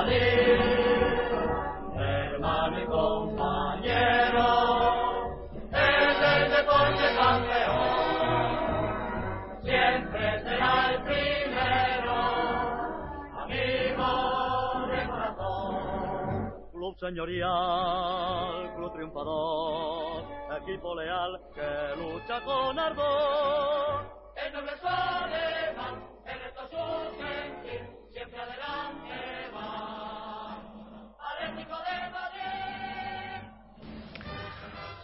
Salir, hermano y compañero, el rey Campeón siempre será el primero, amigo de corazón. Club Señorial, Club Triunfador, equipo leal que lucha con ardor. El nombre suele dar.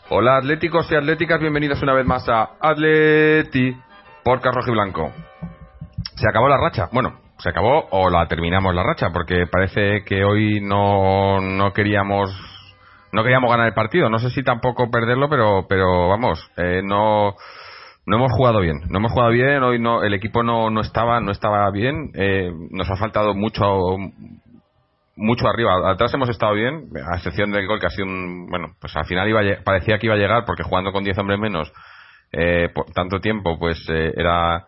Hola atléticos y atléticas, bienvenidos una vez más a Atleti por Rojo y Blanco. Se acabó la racha, bueno, se acabó o la terminamos la racha, porque parece que hoy no, no queríamos no queríamos ganar el partido, no sé si tampoco perderlo, pero pero vamos, eh, no no hemos jugado bien, no hemos jugado bien, hoy no el equipo no, no estaba no estaba bien, eh, nos ha faltado mucho mucho arriba. Atrás hemos estado bien, a excepción del gol que ha sido un. Bueno, pues al final iba parecía que iba a llegar porque jugando con 10 hombres menos eh, por tanto tiempo, pues eh, era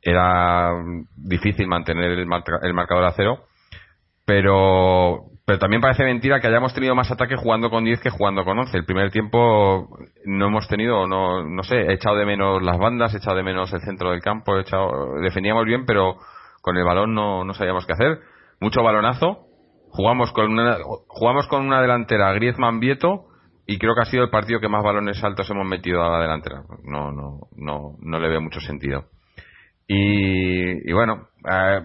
era difícil mantener el, marca- el marcador a cero. Pero, pero también parece mentira que hayamos tenido más ataque jugando con 10 que jugando con 11. El primer tiempo no hemos tenido, no, no sé, he echado de menos las bandas, he echado de menos el centro del campo, he echado, defendíamos bien, pero con el balón no, no sabíamos qué hacer. Mucho balonazo, jugamos con una, jugamos con una delantera Griezmann Vieto y creo que ha sido el partido que más balones altos hemos metido a la delantera. No no no no le veo mucho sentido. Y, y bueno eh,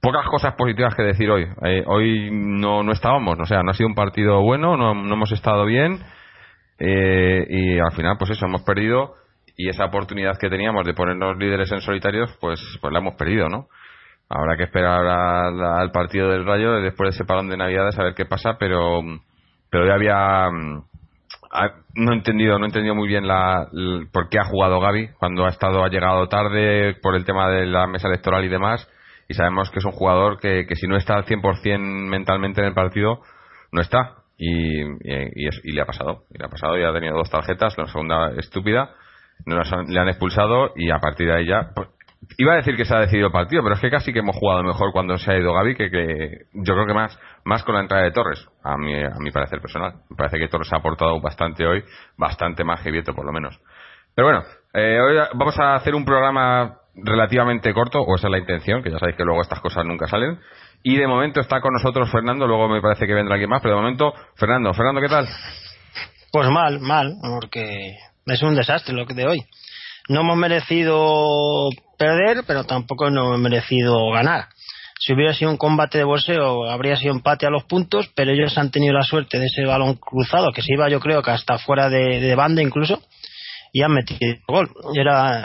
pocas cosas positivas que decir hoy. Eh, hoy no no estábamos o sea no ha sido un partido bueno no, no hemos estado bien eh, y al final pues eso hemos perdido y esa oportunidad que teníamos de ponernos líderes en solitarios pues pues la hemos perdido no Habrá que esperar al, partido del Rayo después de ese parón de Navidades a ver qué pasa, pero pero ya había mm, no he entendido no muy bien la, por qué ha jugado Gaby cuando ha estado ha llegado tarde por el tema de la mesa electoral y demás. Y sabemos que es un jugador que, que si no está al 100% mentalmente en el partido no está. Y, y, y le ha pasado. Y le ha pasado y ha tenido dos tarjetas la segunda estúpida no las han- le han expulsado y a partir de ahí ya pues, Iba a decir que se ha decidido el partido, pero es que casi que hemos jugado mejor cuando se ha ido Gaby que, yo creo que más más con la entrada de Torres, a mi, a mi parecer personal. Me parece que Torres ha aportado bastante hoy, bastante más que Vieto por lo menos. Pero bueno, eh, hoy vamos a hacer un programa relativamente corto, o esa es la intención, que ya sabéis que luego estas cosas nunca salen. Y de momento está con nosotros Fernando, luego me parece que vendrá alguien más, pero de momento, Fernando, Fernando, ¿qué tal? Pues mal, mal, porque es un desastre lo que de hoy. No hemos merecido perder, pero tampoco no hemos merecido ganar. Si hubiera sido un combate de boxeo, habría sido empate a los puntos, pero ellos han tenido la suerte de ese balón cruzado, que se iba yo creo que hasta fuera de, banda incluso, y han metido gol. Y era